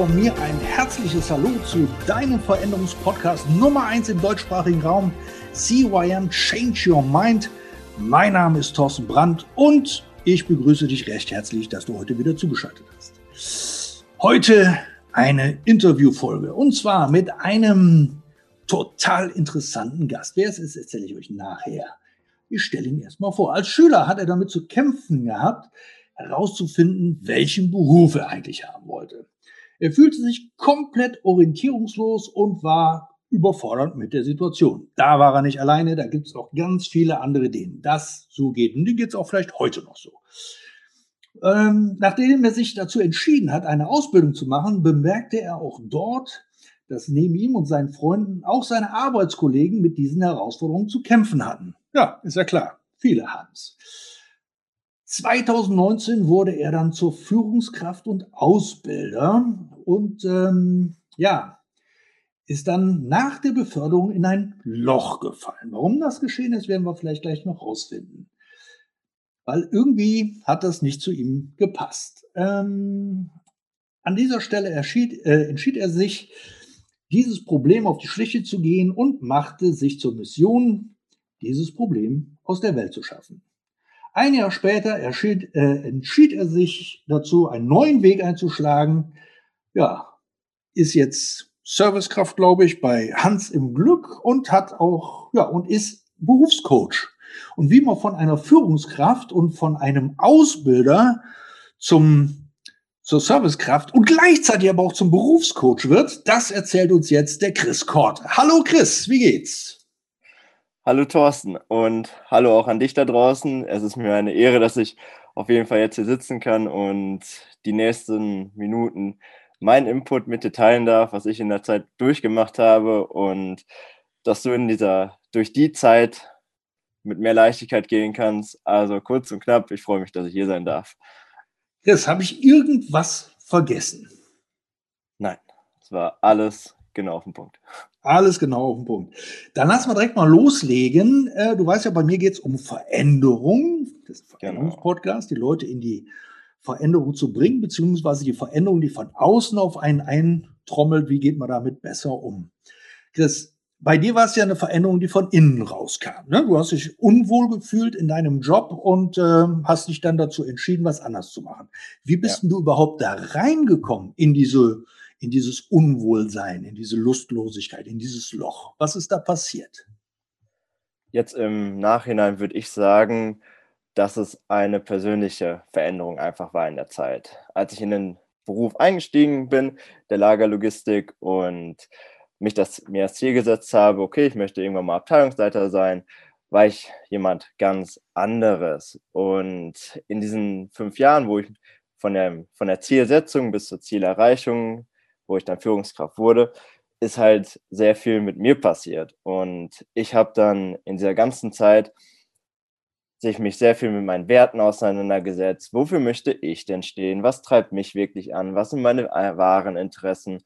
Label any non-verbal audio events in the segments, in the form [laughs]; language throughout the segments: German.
Von mir ein herzliches Hallo zu deinem Veränderungspodcast Nummer 1 im deutschsprachigen Raum, CYM Change Your Mind. Mein Name ist Thorsten Brandt und ich begrüße dich recht herzlich, dass du heute wieder zugeschaltet hast. Heute eine Interviewfolge und zwar mit einem total interessanten Gast. Wer es ist, erzähle ich euch nachher. Ich stelle ihn erstmal vor. Als Schüler hat er damit zu kämpfen gehabt, herauszufinden, welchen Beruf er eigentlich haben wollte. Er fühlte sich komplett orientierungslos und war überfordert mit der Situation. Da war er nicht alleine, da gibt es auch ganz viele andere, denen das so geht. Und denen geht es auch vielleicht heute noch so. Ähm, nachdem er sich dazu entschieden hat, eine Ausbildung zu machen, bemerkte er auch dort, dass neben ihm und seinen Freunden auch seine Arbeitskollegen mit diesen Herausforderungen zu kämpfen hatten. Ja, ist ja klar, viele haben es. 2019 wurde er dann zur Führungskraft und Ausbilder und ähm, ja, ist dann nach der Beförderung in ein Loch gefallen. Warum das geschehen ist, werden wir vielleicht gleich noch rausfinden. Weil irgendwie hat das nicht zu ihm gepasst. Ähm, an dieser Stelle entschied, äh, entschied er sich, dieses Problem auf die Schliche zu gehen und machte sich zur Mission, dieses Problem aus der Welt zu schaffen. Ein Jahr später erschied, äh, entschied er sich dazu, einen neuen Weg einzuschlagen. Ja, ist jetzt Servicekraft, glaube ich, bei Hans im Glück und hat auch, ja, und ist Berufscoach. Und wie man von einer Führungskraft und von einem Ausbilder zum, zur Servicekraft und gleichzeitig aber auch zum Berufscoach wird, das erzählt uns jetzt der Chris Kort. Hallo Chris, wie geht's? Hallo Thorsten und hallo auch an dich da draußen. Es ist mir eine Ehre, dass ich auf jeden Fall jetzt hier sitzen kann und die nächsten Minuten meinen Input mit dir teilen darf, was ich in der Zeit durchgemacht habe und dass du in dieser, durch die Zeit mit mehr Leichtigkeit gehen kannst. Also kurz und knapp, ich freue mich, dass ich hier sein darf. Jetzt habe ich irgendwas vergessen. Nein, es war alles genau auf den Punkt. Alles genau auf den Punkt. Dann lass mal direkt mal loslegen. Äh, du weißt ja, bei mir geht es um Veränderung. Das ist ein genau. Veränderungspodcast, die Leute in die Veränderung zu bringen, beziehungsweise die Veränderung, die von außen auf einen eintrommelt. Wie geht man damit besser um? Chris, bei dir war es ja eine Veränderung, die von innen rauskam. Ne? Du hast dich unwohl gefühlt in deinem Job und äh, hast dich dann dazu entschieden, was anders zu machen. Wie bist ja. du überhaupt da reingekommen in diese in dieses Unwohlsein, in diese Lustlosigkeit, in dieses Loch? Was ist da passiert? Jetzt im Nachhinein würde ich sagen, dass es eine persönliche Veränderung einfach war in der Zeit. Als ich in den Beruf eingestiegen bin, der Lagerlogistik und mich das mir als Ziel gesetzt habe, okay, ich möchte irgendwann mal Abteilungsleiter sein, war ich jemand ganz anderes. Und in diesen fünf Jahren, wo ich von der, von der Zielsetzung bis zur Zielerreichung wo ich dann Führungskraft wurde, ist halt sehr viel mit mir passiert. Und ich habe dann in dieser ganzen Zeit sich mich sehr viel mit meinen Werten auseinandergesetzt. Wofür möchte ich denn stehen? Was treibt mich wirklich an? Was sind meine wahren Interessen?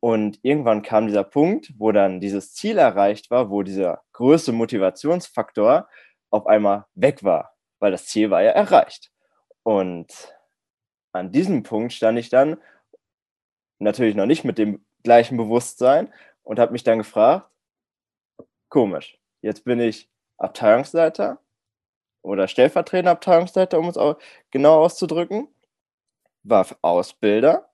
Und irgendwann kam dieser Punkt, wo dann dieses Ziel erreicht war, wo dieser größte Motivationsfaktor auf einmal weg war, weil das Ziel war ja erreicht. Und an diesem Punkt stand ich dann natürlich noch nicht mit dem gleichen Bewusstsein und habe mich dann gefragt, komisch, jetzt bin ich Abteilungsleiter oder stellvertretender Abteilungsleiter, um es genau auszudrücken, war Ausbilder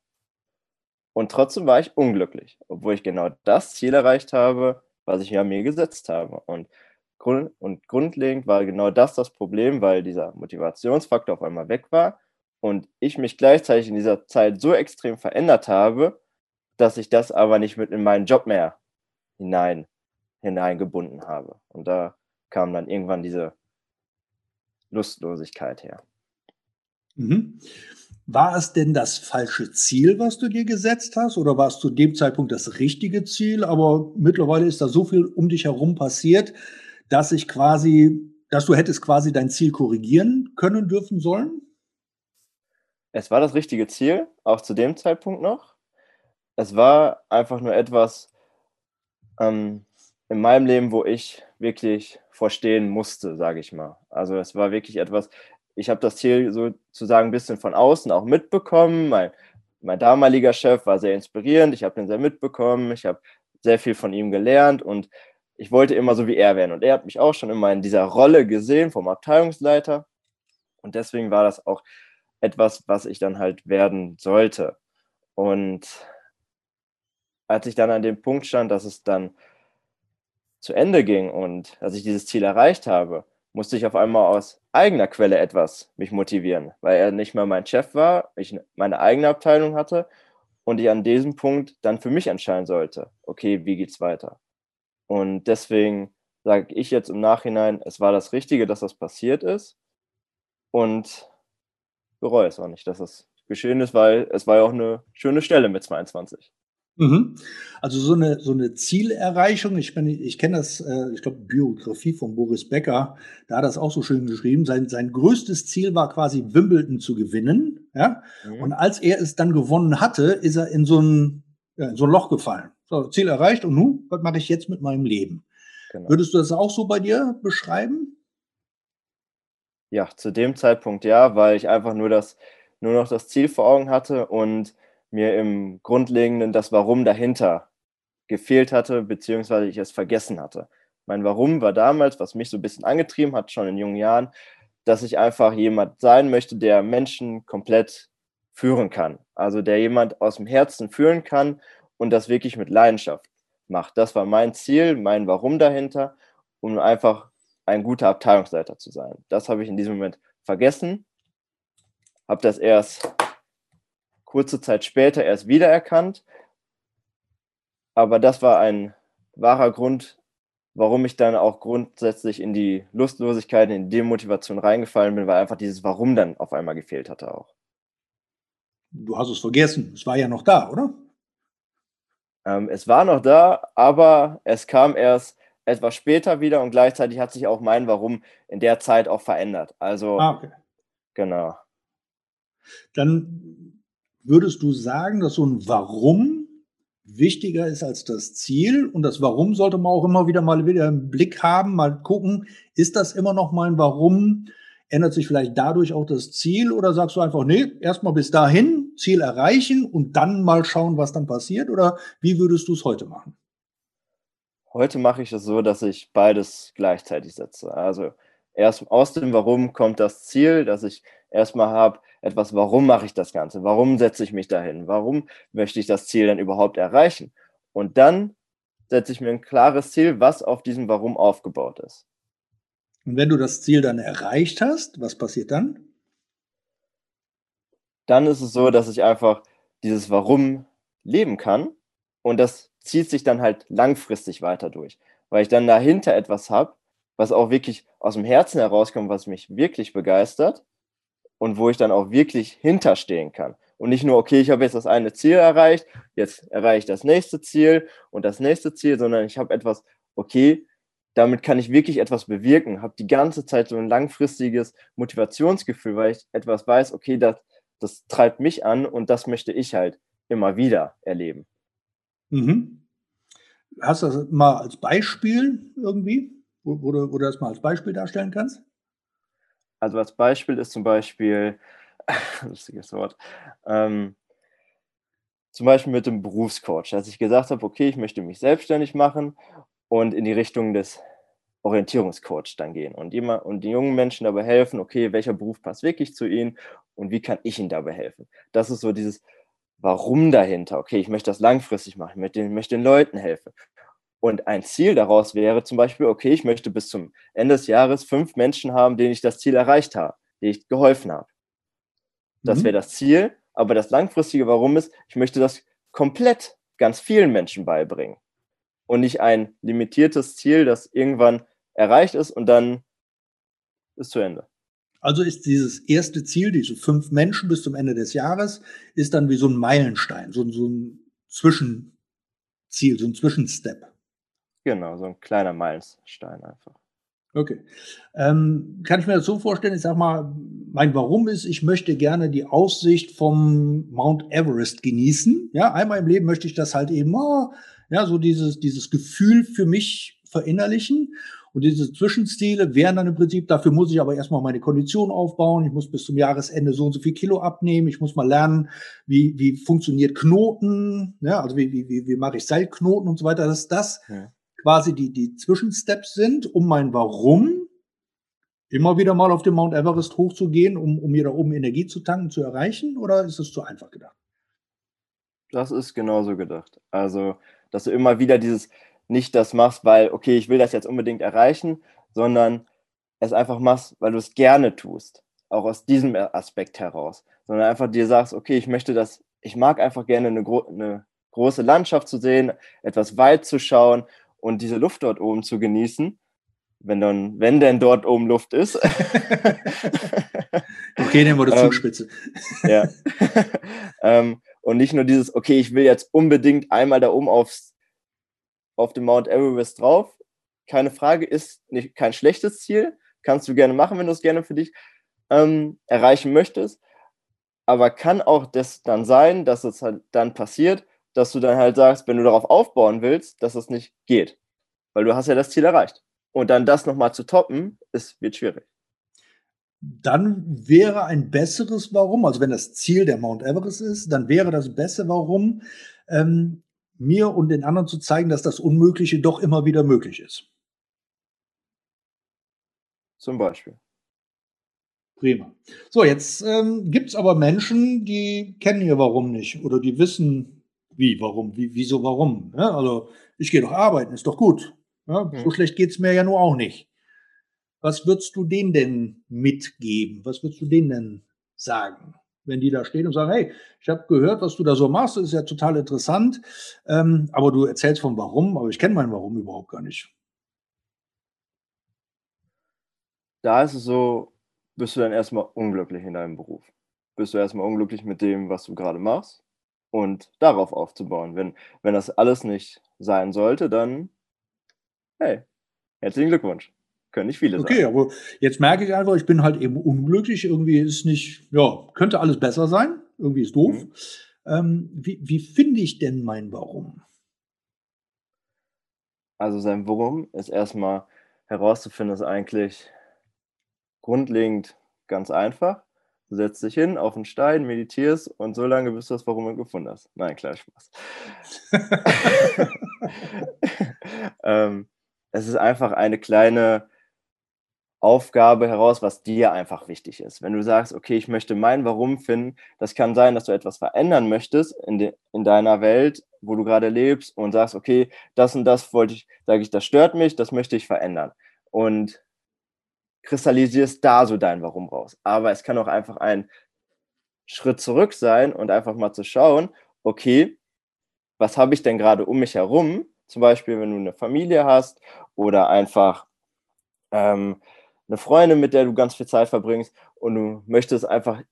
und trotzdem war ich unglücklich, obwohl ich genau das Ziel erreicht habe, was ich ja mir gesetzt habe. Und, grund und grundlegend war genau das das Problem, weil dieser Motivationsfaktor auf einmal weg war und ich mich gleichzeitig in dieser Zeit so extrem verändert habe, dass ich das aber nicht mit in meinen Job mehr hinein, hineingebunden habe. Und da kam dann irgendwann diese Lustlosigkeit her. Mhm. War es denn das falsche Ziel, was du dir gesetzt hast, oder war es zu dem Zeitpunkt das richtige Ziel? Aber mittlerweile ist da so viel um dich herum passiert, dass ich quasi, dass du hättest quasi dein Ziel korrigieren können dürfen sollen? Es war das richtige Ziel, auch zu dem Zeitpunkt noch. Es war einfach nur etwas ähm, in meinem Leben, wo ich wirklich vorstehen musste, sage ich mal. Also es war wirklich etwas, ich habe das Ziel sozusagen ein bisschen von außen auch mitbekommen. Mein, mein damaliger Chef war sehr inspirierend, ich habe ihn sehr mitbekommen, ich habe sehr viel von ihm gelernt und ich wollte immer so wie er werden. Und er hat mich auch schon immer in dieser Rolle gesehen vom Abteilungsleiter. Und deswegen war das auch etwas, was ich dann halt werden sollte. Und als ich dann an dem Punkt stand, dass es dann zu Ende ging und dass ich dieses Ziel erreicht habe, musste ich auf einmal aus eigener Quelle etwas mich motivieren, weil er nicht mehr mein Chef war, ich meine eigene Abteilung hatte und ich an diesem Punkt dann für mich entscheiden sollte, okay, wie geht's weiter? Und deswegen sage ich jetzt im Nachhinein, es war das Richtige, dass das passiert ist und bereue es auch nicht, dass das geschehen ist, weil es war ja auch eine schöne Stelle mit 22. Mhm. Also so eine, so eine Zielerreichung, ich, bin, ich kenne das, äh, ich glaube, Biografie von Boris Becker, da hat er das auch so schön geschrieben. Sein, sein größtes Ziel war quasi Wimbledon zu gewinnen. Ja? Mhm. Und als er es dann gewonnen hatte, ist er in so ein, ja, in so ein Loch gefallen. So, Ziel erreicht und nun, was mache ich jetzt mit meinem Leben? Genau. Würdest du das auch so bei dir beschreiben? Ja, zu dem Zeitpunkt ja, weil ich einfach nur das, nur noch das Ziel vor Augen hatte und mir im Grundlegenden das Warum dahinter gefehlt hatte, beziehungsweise ich es vergessen hatte. Mein Warum war damals, was mich so ein bisschen angetrieben hat, schon in jungen Jahren, dass ich einfach jemand sein möchte, der Menschen komplett führen kann. Also der jemand aus dem Herzen führen kann und das wirklich mit Leidenschaft macht. Das war mein Ziel, mein Warum dahinter, um einfach ein guter Abteilungsleiter zu sein. Das habe ich in diesem Moment vergessen, habe das erst kurze Zeit später erst wiedererkannt. Aber das war ein wahrer Grund, warum ich dann auch grundsätzlich in die Lustlosigkeit, in die Demotivation reingefallen bin, weil einfach dieses Warum dann auf einmal gefehlt hatte auch. Du hast es vergessen. Es war ja noch da, oder? Ähm, es war noch da, aber es kam erst etwas später wieder und gleichzeitig hat sich auch mein Warum in der Zeit auch verändert. Also, ah, okay. genau. Dann Würdest du sagen, dass so ein Warum wichtiger ist als das Ziel? Und das Warum sollte man auch immer wieder mal wieder im Blick haben, mal gucken, ist das immer noch mein Warum? Ändert sich vielleicht dadurch auch das Ziel oder sagst du einfach, nee, erstmal bis dahin, Ziel erreichen und dann mal schauen, was dann passiert? Oder wie würdest du es heute machen? Heute mache ich es so, dass ich beides gleichzeitig setze. Also erst aus dem Warum kommt das Ziel, dass ich erstmal habe, etwas, warum mache ich das Ganze? Warum setze ich mich dahin? Warum möchte ich das Ziel dann überhaupt erreichen? Und dann setze ich mir ein klares Ziel, was auf diesem Warum aufgebaut ist. Und wenn du das Ziel dann erreicht hast, was passiert dann? Dann ist es so, dass ich einfach dieses Warum leben kann und das zieht sich dann halt langfristig weiter durch, weil ich dann dahinter etwas habe, was auch wirklich aus dem Herzen herauskommt, was mich wirklich begeistert und wo ich dann auch wirklich hinterstehen kann. Und nicht nur, okay, ich habe jetzt das eine Ziel erreicht, jetzt erreiche ich das nächste Ziel und das nächste Ziel, sondern ich habe etwas, okay, damit kann ich wirklich etwas bewirken, habe die ganze Zeit so ein langfristiges Motivationsgefühl, weil ich etwas weiß, okay, das, das treibt mich an und das möchte ich halt immer wieder erleben. Mhm. Hast du das mal als Beispiel irgendwie, wo, wo, du, wo du das mal als Beispiel darstellen kannst? Also als Beispiel ist zum Beispiel, [laughs] lustiges Wort, ähm, zum Beispiel mit dem Berufscoach, als ich gesagt habe, okay, ich möchte mich selbstständig machen und in die Richtung des Orientierungscoach dann gehen und, immer, und die jungen Menschen dabei helfen, okay, welcher Beruf passt wirklich zu ihnen und wie kann ich ihnen dabei helfen. Das ist so dieses Warum dahinter. Okay, ich möchte das langfristig machen, ich möchte, ich möchte den Leuten helfen. Und ein Ziel daraus wäre zum Beispiel, okay, ich möchte bis zum Ende des Jahres fünf Menschen haben, denen ich das Ziel erreicht habe, denen ich geholfen habe. Das mhm. wäre das Ziel. Aber das langfristige Warum ist, ich möchte das komplett ganz vielen Menschen beibringen. Und nicht ein limitiertes Ziel, das irgendwann erreicht ist und dann ist zu Ende. Also ist dieses erste Ziel, diese fünf Menschen bis zum Ende des Jahres, ist dann wie so ein Meilenstein, so, so ein Zwischenziel, so ein Zwischenstep. Genau, so ein kleiner Meilenstein einfach. Okay. Ähm, kann ich mir das so vorstellen, ich sag mal, mein Warum ist, ich möchte gerne die Aussicht vom Mount Everest genießen. Ja, einmal im Leben möchte ich das halt eben, oh, ja, so dieses, dieses Gefühl für mich verinnerlichen. Und diese Zwischenziele wären dann im Prinzip, dafür muss ich aber erstmal meine Kondition aufbauen. Ich muss bis zum Jahresende so und so viel Kilo abnehmen. Ich muss mal lernen, wie, wie funktioniert Knoten, ja, also wie, wie, wie, mache ich Seilknoten und so weiter. Dass das ja. quasi die, die Zwischensteps sind, um mein Warum immer wieder mal auf den Mount Everest hochzugehen, um, um mir da oben Energie zu tanken, zu erreichen? Oder ist es zu einfach gedacht? Das ist genauso gedacht. Also, dass du immer wieder dieses, nicht das machst, weil, okay, ich will das jetzt unbedingt erreichen, sondern es einfach machst, weil du es gerne tust. Auch aus diesem Aspekt heraus. Sondern einfach dir sagst, okay, ich möchte das, ich mag einfach gerne eine, gro eine große Landschaft zu sehen, etwas weit zu schauen und diese Luft dort oben zu genießen. Wenn dann, wenn denn dort oben Luft ist. [laughs] okay, wir die ähm, Zugspitze. ja. [laughs] ähm, und nicht nur dieses, okay, ich will jetzt unbedingt einmal da oben aufs auf dem Mount Everest drauf. Keine Frage, ist nicht, kein schlechtes Ziel. Kannst du gerne machen, wenn du es gerne für dich ähm, erreichen möchtest. Aber kann auch das dann sein, dass es halt dann passiert, dass du dann halt sagst, wenn du darauf aufbauen willst, dass es nicht geht. Weil du hast ja das Ziel erreicht. Und dann das nochmal zu toppen, ist, wird schwierig. Dann wäre ein besseres Warum, also wenn das Ziel der Mount Everest ist, dann wäre das bessere Warum, ähm, mir und den anderen zu zeigen, dass das Unmögliche doch immer wieder möglich ist. Zum Beispiel. Prima. So, jetzt ähm, gibt es aber Menschen, die kennen ihr Warum nicht oder die wissen, wie, warum, wie, wieso, warum. Ja, also, ich gehe doch arbeiten, ist doch gut. Ja, mhm. So schlecht geht es mir ja nur auch nicht. Was würdest du denen denn mitgeben? Was würdest du denen denn sagen? Wenn die da stehen und sagen, hey, ich habe gehört, was du da so machst, das ist ja total interessant, ähm, aber du erzählst vom Warum, aber ich kenne mein Warum überhaupt gar nicht. Da ist es so, bist du dann erstmal unglücklich in deinem Beruf. Bist du erstmal unglücklich mit dem, was du gerade machst und darauf aufzubauen. Wenn, wenn das alles nicht sein sollte, dann, hey, herzlichen Glückwunsch. Können nicht viele okay, sein. Okay, aber jetzt merke ich einfach, ich bin halt eben unglücklich. Irgendwie ist nicht, ja, könnte alles besser sein. Irgendwie ist doof. Mhm. Ähm, wie, wie finde ich denn mein Warum? Also sein Warum ist erstmal herauszufinden, ist eigentlich grundlegend ganz einfach. Du setzt dich hin auf einen Stein, meditierst und so lange, bis du das Warum gefunden hast. Nein, klar, Spaß. [laughs] [laughs] ähm, es ist einfach eine kleine Aufgabe heraus, was dir einfach wichtig ist. Wenn du sagst, okay, ich möchte mein Warum finden, das kann sein, dass du etwas verändern möchtest in, de, in deiner Welt, wo du gerade lebst und sagst, okay, das und das wollte ich, sage ich, das stört mich, das möchte ich verändern. Und kristallisierst da so dein Warum raus. Aber es kann auch einfach ein Schritt zurück sein und einfach mal zu schauen, okay, was habe ich denn gerade um mich herum? Zum Beispiel, wenn du eine Familie hast oder einfach ähm, eine Freundin, mit der du ganz viel Zeit verbringst und du möchtest einfach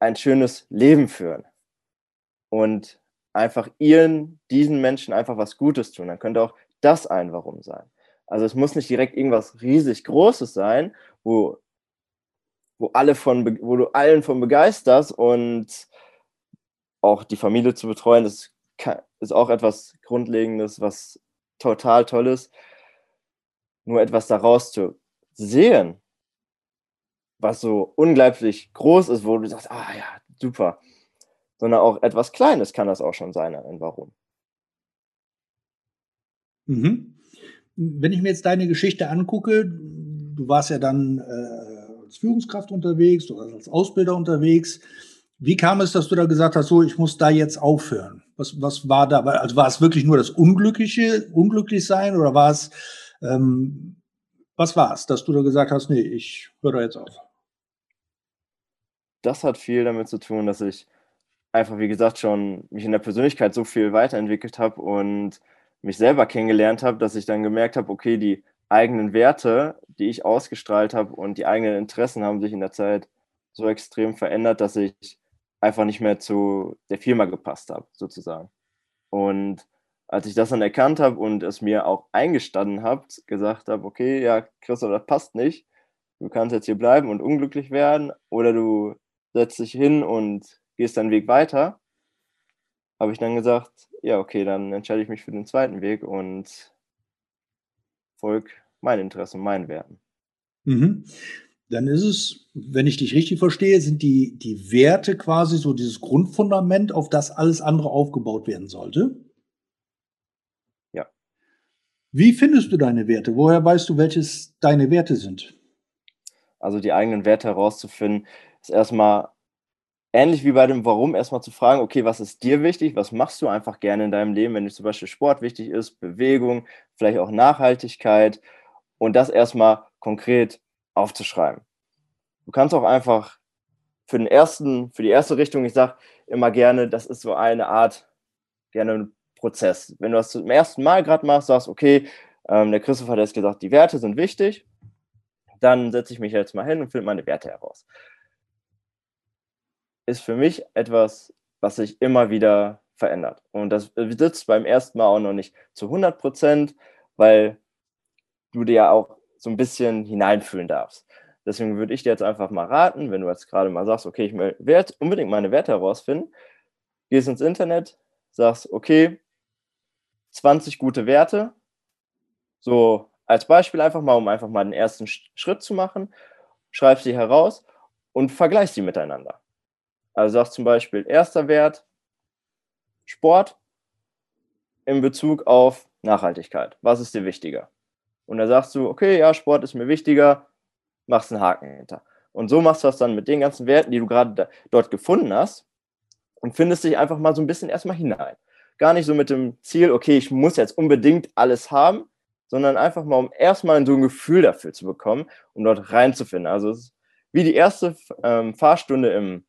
ein schönes Leben führen und einfach ihren, diesen Menschen einfach was Gutes tun, dann könnte auch das ein Warum sein. Also es muss nicht direkt irgendwas riesig Großes sein, wo, wo, alle von, wo du allen von begeisterst und auch die Familie zu betreuen, das ist auch etwas Grundlegendes, was total toll ist. Nur etwas daraus zu sehen, was so unglaublich groß ist, wo du sagst, ah ja, super, sondern auch etwas Kleines kann das auch schon sein, ein Warum. Mhm. Wenn ich mir jetzt deine Geschichte angucke, du warst ja dann äh, als Führungskraft unterwegs oder als Ausbilder unterwegs. Wie kam es, dass du da gesagt hast, so, ich muss da jetzt aufhören? Was, was war da? Also war es wirklich nur das Unglückliche, unglücklich sein oder war es, ähm, was war es, dass du da gesagt hast, nee, ich höre da jetzt auf? Das hat viel damit zu tun, dass ich einfach, wie gesagt, schon mich in der Persönlichkeit so viel weiterentwickelt habe und mich selber kennengelernt habe, dass ich dann gemerkt habe, okay, die eigenen Werte, die ich ausgestrahlt habe und die eigenen Interessen haben sich in der Zeit so extrem verändert, dass ich einfach nicht mehr zu der Firma gepasst habe, sozusagen. Und als ich das dann erkannt habe und es mir auch eingestanden habe, gesagt habe, okay, ja, Christoph, das passt nicht. Du kannst jetzt hier bleiben und unglücklich werden oder du setzt dich hin und gehst deinen Weg weiter, habe ich dann gesagt, ja, okay, dann entscheide ich mich für den zweiten Weg und folge meinen Interessen meinen Werten. Mhm. Dann ist es, wenn ich dich richtig verstehe, sind die, die Werte quasi so dieses Grundfundament, auf das alles andere aufgebaut werden sollte. Wie findest du deine Werte? Woher weißt du, welches deine Werte sind? Also die eigenen Werte herauszufinden, ist erstmal ähnlich wie bei dem Warum, erstmal zu fragen, okay, was ist dir wichtig? Was machst du einfach gerne in deinem Leben, wenn dir zum Beispiel Sport wichtig ist, Bewegung, vielleicht auch Nachhaltigkeit und das erstmal konkret aufzuschreiben. Du kannst auch einfach für den ersten, für die erste Richtung, ich sage immer gerne, das ist so eine Art, gerne Prozess. Wenn du das zum ersten Mal gerade machst, sagst, okay, ähm, der Christoph hat jetzt gesagt, die Werte sind wichtig, dann setze ich mich jetzt mal hin und finde meine Werte heraus. Ist für mich etwas, was sich immer wieder verändert. Und das sitzt beim ersten Mal auch noch nicht zu 100 Prozent, weil du dir ja auch so ein bisschen hineinfühlen darfst. Deswegen würde ich dir jetzt einfach mal raten, wenn du jetzt gerade mal sagst, okay, ich will jetzt unbedingt meine Werte herausfinden, gehst ins Internet, sagst, okay, 20 gute Werte. So als Beispiel einfach mal, um einfach mal den ersten Schritt zu machen. Schreib sie heraus und vergleich sie miteinander. Also sagst zum Beispiel, erster Wert, Sport in Bezug auf Nachhaltigkeit. Was ist dir wichtiger? Und da sagst du, okay, ja, Sport ist mir wichtiger, machst einen Haken hinter. Und so machst du das dann mit den ganzen Werten, die du gerade dort gefunden hast und findest dich einfach mal so ein bisschen erstmal hinein gar nicht so mit dem Ziel, okay, ich muss jetzt unbedingt alles haben, sondern einfach mal, um erstmal so ein Gefühl dafür zu bekommen, um dort reinzufinden. Also es ist wie die erste ähm, Fahrstunde im,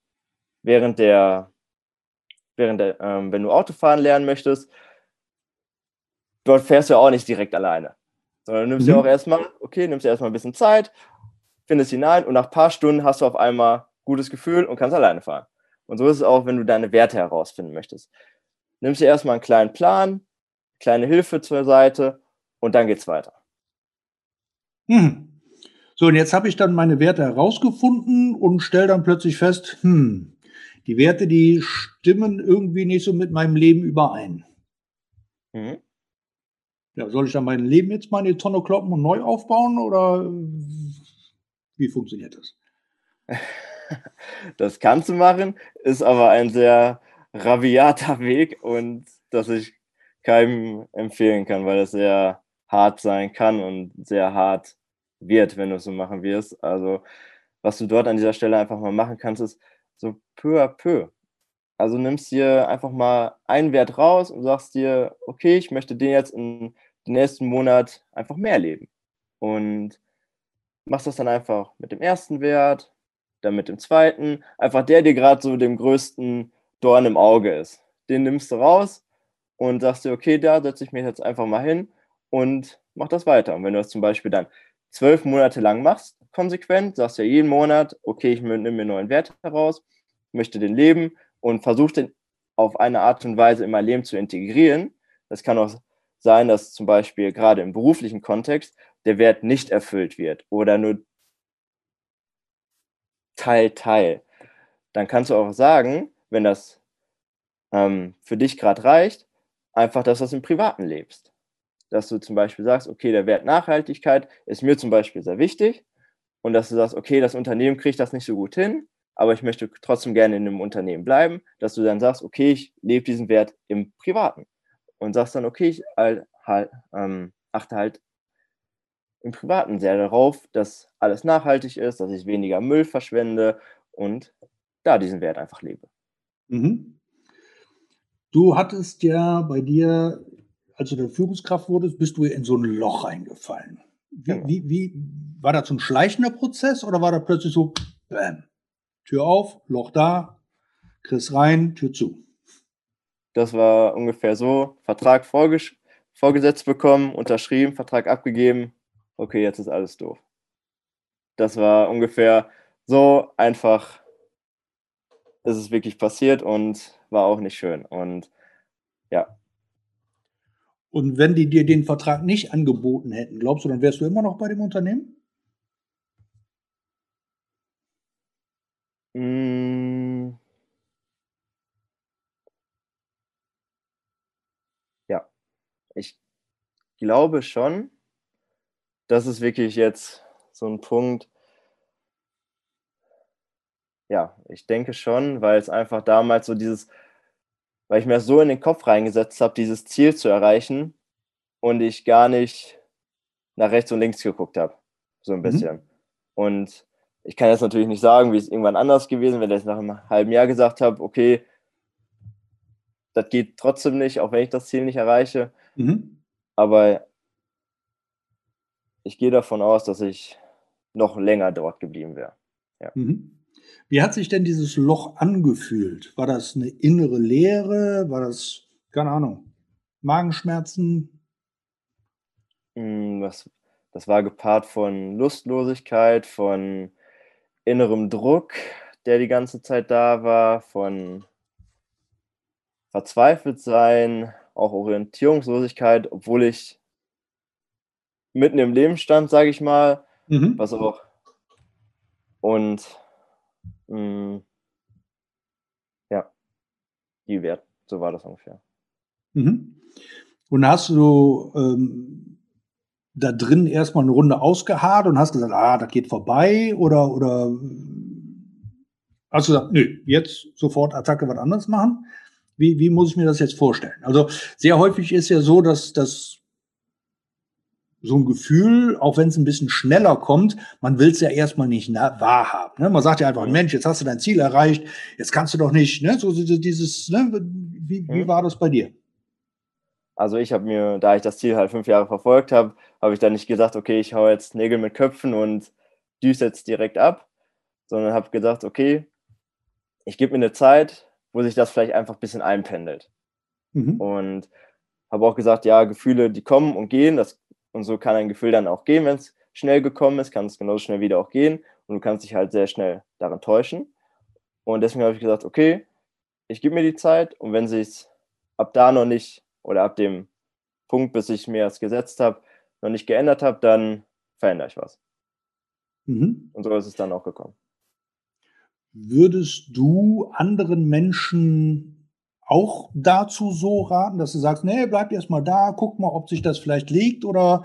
während der, während der, ähm, wenn du Autofahren lernen möchtest, dort fährst du ja auch nicht direkt alleine. Sondern nimmst mhm. dir auch erstmal, okay, nimmst dir erstmal ein bisschen Zeit, findest hinein und nach ein paar Stunden hast du auf einmal gutes Gefühl und kannst alleine fahren. Und so ist es auch, wenn du deine Werte herausfinden möchtest nimmst dir erstmal einen kleinen Plan, kleine Hilfe zur Seite und dann geht's weiter. Hm. So, und jetzt habe ich dann meine Werte herausgefunden und stelle dann plötzlich fest, hm, die Werte, die stimmen irgendwie nicht so mit meinem Leben überein. Mhm. Ja, soll ich dann mein Leben jetzt mal in die Tonne kloppen und neu aufbauen oder wie funktioniert das? [laughs] Das kannst du machen, ist aber ein sehr rabiater Weg und das ich keinem empfehlen kann, weil es sehr hart sein kann und sehr hart wird, wenn du es so machen wirst. Also, was du dort an dieser Stelle einfach mal machen kannst, ist so peu à peu. Also nimmst dir einfach mal einen Wert raus und sagst dir, okay, ich möchte den jetzt in den nächsten Monat einfach mehr leben. Und machst das dann einfach mit dem ersten Wert, dann mit dem zweiten, einfach der dir gerade so dem größten Dorn im Auge ist. Den nimmst du raus und sagst dir, okay, da setze ich mich jetzt einfach mal hin und mach das weiter. Und wenn du das zum Beispiel dann zwölf Monate lang machst, konsequent, sagst ja jeden Monat, okay, ich nehme mir einen neuen Wert heraus, möchte den leben und versuche den auf eine Art und Weise in mein Leben zu integrieren. Das kann auch sein, dass zum Beispiel gerade im beruflichen Kontext der Wert nicht erfüllt wird oder nur Teil, Teil. Dann kannst du auch sagen, wenn das ähm, für dich gerade reicht, einfach, dass du das im Privaten lebst. Dass du zum Beispiel sagst, okay, der Wert Nachhaltigkeit ist mir zum Beispiel sehr wichtig und dass du sagst, okay, das Unternehmen kriegt das nicht so gut hin, aber ich möchte trotzdem gerne in einem Unternehmen bleiben, dass du dann sagst, okay, ich lebe diesen Wert im Privaten und sagst dann, okay, ich halt, halt, ähm, achte halt im Privaten sehr darauf, dass alles nachhaltig ist, dass ich weniger Müll verschwende und da diesen Wert einfach lebe. Mhm. Du hattest ja bei dir, als du der Führungskraft wurdest, bist du in so ein Loch reingefallen. Wie, genau. wie, wie, war das so ein schleichender Prozess oder war da plötzlich so, bam, Tür auf, Loch da, Chris rein, Tür zu? Das war ungefähr so, Vertrag vorgesetzt bekommen, unterschrieben, Vertrag abgegeben, okay, jetzt ist alles doof. Das war ungefähr so einfach ist es wirklich passiert und war auch nicht schön. Und ja. Und wenn die dir den Vertrag nicht angeboten hätten, glaubst du, dann wärst du immer noch bei dem Unternehmen? Mm. Ja, ich glaube schon. Das ist wirklich jetzt so ein Punkt. Ja, ich denke schon, weil es einfach damals so dieses weil ich mir das so in den Kopf reingesetzt habe, dieses Ziel zu erreichen und ich gar nicht nach rechts und links geguckt habe, so ein Mhm. bisschen. Und ich kann jetzt natürlich nicht sagen, wie es irgendwann anders gewesen wäre, wenn ich nach einem halben Jahr gesagt habe: „Okay“ „das geht trotzdem nicht, auch wenn ich das Ziel nicht erreiche.“ Mhm. Aber ich gehe davon aus, dass ich noch länger dort geblieben wäre. Ja. Mhm. Wie hat sich denn dieses Loch angefühlt? War das 'ne innere Leere? War das, keine Ahnung, Magenschmerzen? Hm, das das war gepaart von Lustlosigkeit, von innerem Druck, der die ganze Zeit da war, von Verzweifeltsein, auch Orientierungslosigkeit, obwohl ich mitten im Leben stand, sage ich mal, Mhm. was auch und, hm ja, die Wert so war das ungefähr. Mhm. Und hast du, ähm, da drin erst mal 'ne Runde ausgeharrt und hast gesagt: „Ah, das geht vorbei“, oder oder hast du gesagt: „Ne, jetzt sofort Attacke, was anderes machen?“ Wie wie muss ich mir das jetzt vorstellen? Also, sehr häufig ist ja so, dass dass so 'n Gefühl, auch wenn's 'n bisschen schneller kommt, man will's ja erst mal nicht, ne, wahrhaben, ne? Man sagt ja einfach. „Mensch, jetzt hast du dein Ziel erreicht, jetzt kannst du doch nicht“, ne, so so dieses, ne? Wie wie Mhm. war das bei dir? Also, ich habe mir da ich das Ziel halt 5 Jahre verfolgt habe, habe ich dann nicht gesagt: „Okay, ich haue jetzt Nägel mit Köpfen und düse jetzt direkt ab“, sondern habe gedacht: „Okay, ich gebe mir 'ne Zeit, wo sich das vielleicht einfach bisschen einpendelt.“ Mhm. Und habe auch gesagt: „Ja, Gefühle, die kommen und gehen, das und so kann ein Gefühl dann auch gehen, wenn's schnell gekommen ist, kann es genauso schnell wieder auch gehen und du kannst dich halt sehr schnell darin täuschen.“ Und deswegen habe ich gesagt: „Okay, ich gebe mir die Zeit und wenn sich's ab da noch nicht oder ab dem Punkt, bis ich mir das gesetzt habe, noch nicht geändert hat, dann verändere ich was.“ Mhm. Und so ist es dann auch gekommen. Würdest du anderen Menschen auch dazu so raten, dass du sagst: „Ne, bleib erst mal da, guck mal, ob sich das vielleicht legt“, oder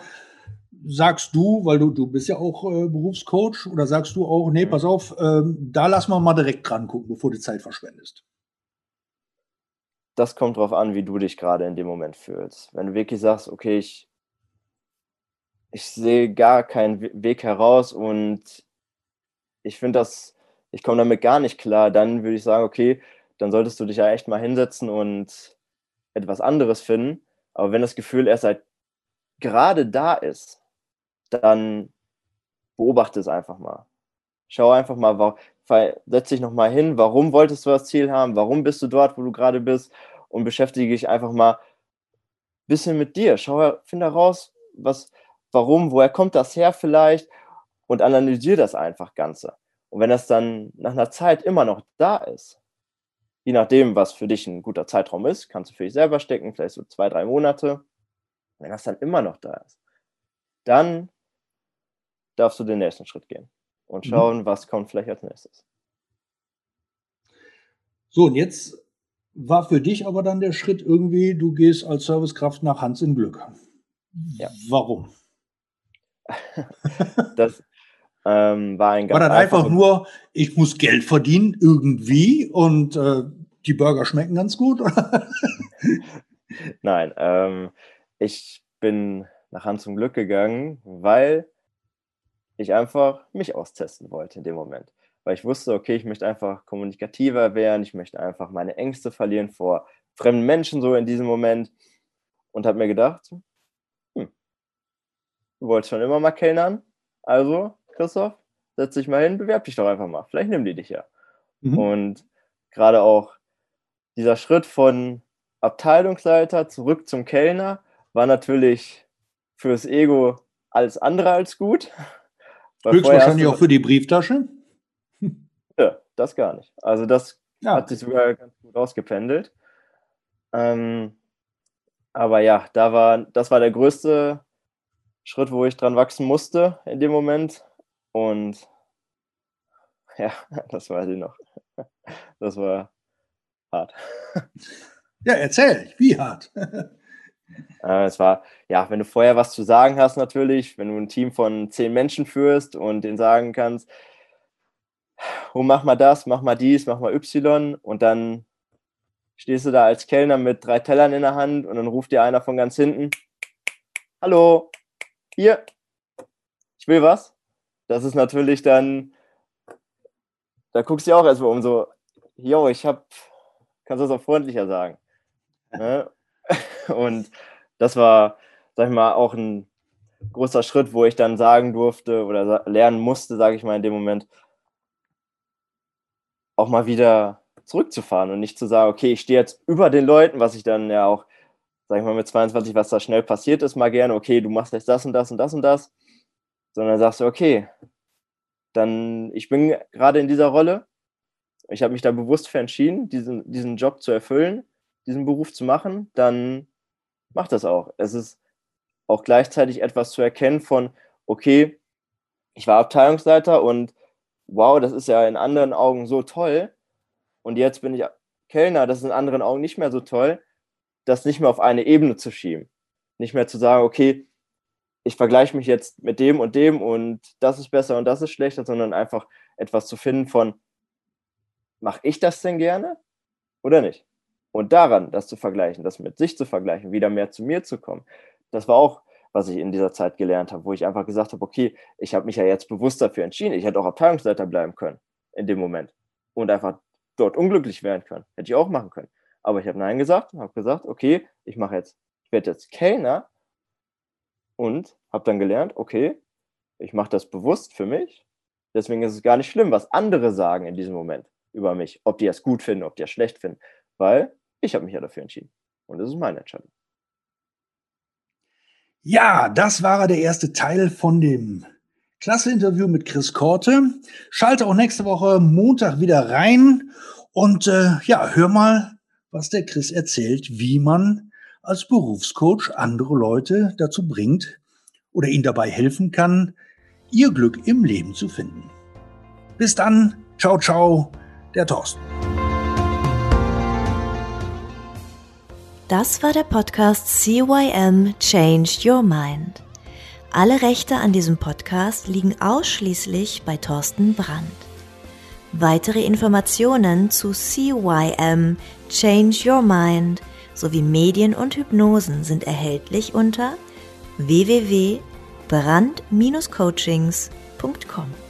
sagst du, weil du du bist ja auch, äh, Berufscoach oder sagst du auch: „Ne, Mhm. pass auf, ähm, da lassen wir mal direkt dran gucken, bevor du Zeit verschwendest?“ Das kommt drauf an, wie du dich grade in dem Moment fühlst. Wenn du wirklich sagst: „Okay, ich“ „ich sehe gar keinen Weg heraus und ich finde das ich komme damit gar nicht klar“, dann würde ich sagen: „Okay, dann solltest du dich ja echt mal hinsetzen und etwas anderes finden.“ Aber wenn das Gefühl erst seit grade da ist, dann beobachte es einfach mal. Schau einfach mal, setz dich noch mal hin, warum wolltest du das Ziel haben? Warum bist du dort, wo du grade bist? Und beschäftige dich einfach mal bisschen mit dir. Schau finde heraus, was warum, woher kommt das her vielleicht und analysiere das einfach Ganze. Und wenn das dann nach 'ner Zeit immer noch da ist, je nachdem, was für dich 'n guter Zeitraum ist, kannst du für dich selber stecken, vielleicht so 2, 3 Monate. Wenn das dann immer noch da ist, dann darfst du den nächsten Schritt gehen und Mhm. schauen, was kommt vielleicht als Nächstes. So, und jetzt war für dich aber dann der Schritt irgendwie, du gehst als Servicekraft nach Hans im Glück. Ja. Warum? [laughs] Das, ähm, war ein War das einfach einfacher Gru nur: „Ich muss Geld verdienen irgendwie und, äh, die Burger schmecken ganz gut“? [laughs] Nein, ähm, ich bin nach Hans im Glück gegangen, weil ich einfach mich austesten wollte in dem Moment. Weil ich wusste: „Okay, ich möchte einfach kommunikativer werden, ich möchte einfach meine Ängste verlieren vor fremden Menschen so in diesem Moment.“ Und habe mir gedacht: „Hm“ „du wolltest schon immer mal kellnern, also Christoph, setz dich mal hin, bewerb dich doch einfach mal. Vielleicht nehmen die dich ja.“ Mhm. Und grade auch dieser Schritt von Abteilungsleiter zurück zum Kellner war natürlich fürs Ego alles andere als gut, [laughs] Höchstwahrscheinlich auch für die Brieftasche? [laughs] Ja, das gar nicht. Also, das Ja, hat sich sogar ganz gut ausgependelt. Ähm aber ja, da war, das war der größte Schritt, wo ich dran wachsen musste in dem Moment. Und [laughs] ja, das weiß ich noch. Das war hart. Ja, erzähl, wie hart? [laughs] Äh, es war, ja, wenn du vorher was zu sagen hast, natürlich, wenn du ein Team von zehn Menschen führst und denen sagen kannst, oh, mach mal das, mach mal dies, mach mal Y und dann stehst du da als Kellner mit drei Tellern in der Hand und dann ruft dir einer von ganz hinten, hallo, hier, ich will was. Das ist natürlich dann, da guckst du auch erstmal um so, yo, ich hab, kannst du das auch freundlicher sagen. Ne? [laughs] Und das war, sag ich mal, auch ein großer Schritt, wo ich dann sagen durfte oder lernen musste, sage ich mal in dem Moment, auch mal wieder zurückzufahren und nicht zu sagen, okay, ich stehe jetzt über den Leuten, was ich dann ja auch, sag ich mal, mit 22, was da schnell passiert ist, mal gerne, okay, du machst jetzt das und das und das und das, sondern sagst du, okay, dann, ich bin gerade in dieser Rolle, ich habe mich da bewusst für entschieden, diesen, diesen Job zu erfüllen, diesen Beruf zu machen, dann mach das auch. Es ist auch gleichzeitig etwas zu erkennen von, okay, ich war Abteilungsleiter und wow, das ist ja in anderen Augen so toll. Und jetzt bin ich Kellner, das ist in anderen Augen nicht mehr so toll, das nicht mehr auf eine Ebene zu schieben. Nicht mehr zu sagen, okay, ich vergleiche mich jetzt mit dem und dem und das ist besser und das ist schlechter, sondern einfach etwas zu finden von, mache ich das denn gerne oder nicht? Und daran, das zu vergleichen, das mit sich zu vergleichen, wieder mehr zu mir zu kommen, das war auch, was ich in dieser Zeit gelernt habe, wo ich einfach gesagt habe, okay, ich habe mich ja jetzt bewusst dafür entschieden. Ich hätte auch Abteilungsleiter bleiben können in dem Moment und einfach dort unglücklich werden können. Hätte ich auch machen können. Aber ich habe Nein gesagt und habe gesagt, okay, ich mache jetzt, ich werde jetzt Kellner und habe dann gelernt, okay, ich mache das bewusst für mich. Deswegen ist es gar nicht schlimm, was andere sagen in diesem Moment über mich, ob die es gut finden, ob die es schlecht finden, weil ich habe mich ja dafür entschieden. Und das ist meine Entscheidung. Ja, das war der erste Teil von dem klasse Interview mit Chris Korte. Schalte auch nächste Woche Montag wieder rein und äh, ja, hör mal, was der Chris erzählt, wie man als Berufscoach andere Leute dazu bringt oder ihnen dabei helfen kann, ihr Glück im Leben zu finden. Bis dann, ciao, ciao, der Thorsten. Das war der Podcast CYM Change Your Mind. Alle Rechte an diesem Podcast liegen ausschließlich bei Thorsten Brandt. Weitere Informationen zu CYM Change Your Mind sowie Medien und Hypnosen sind erhältlich unter www.brand-coachings.com.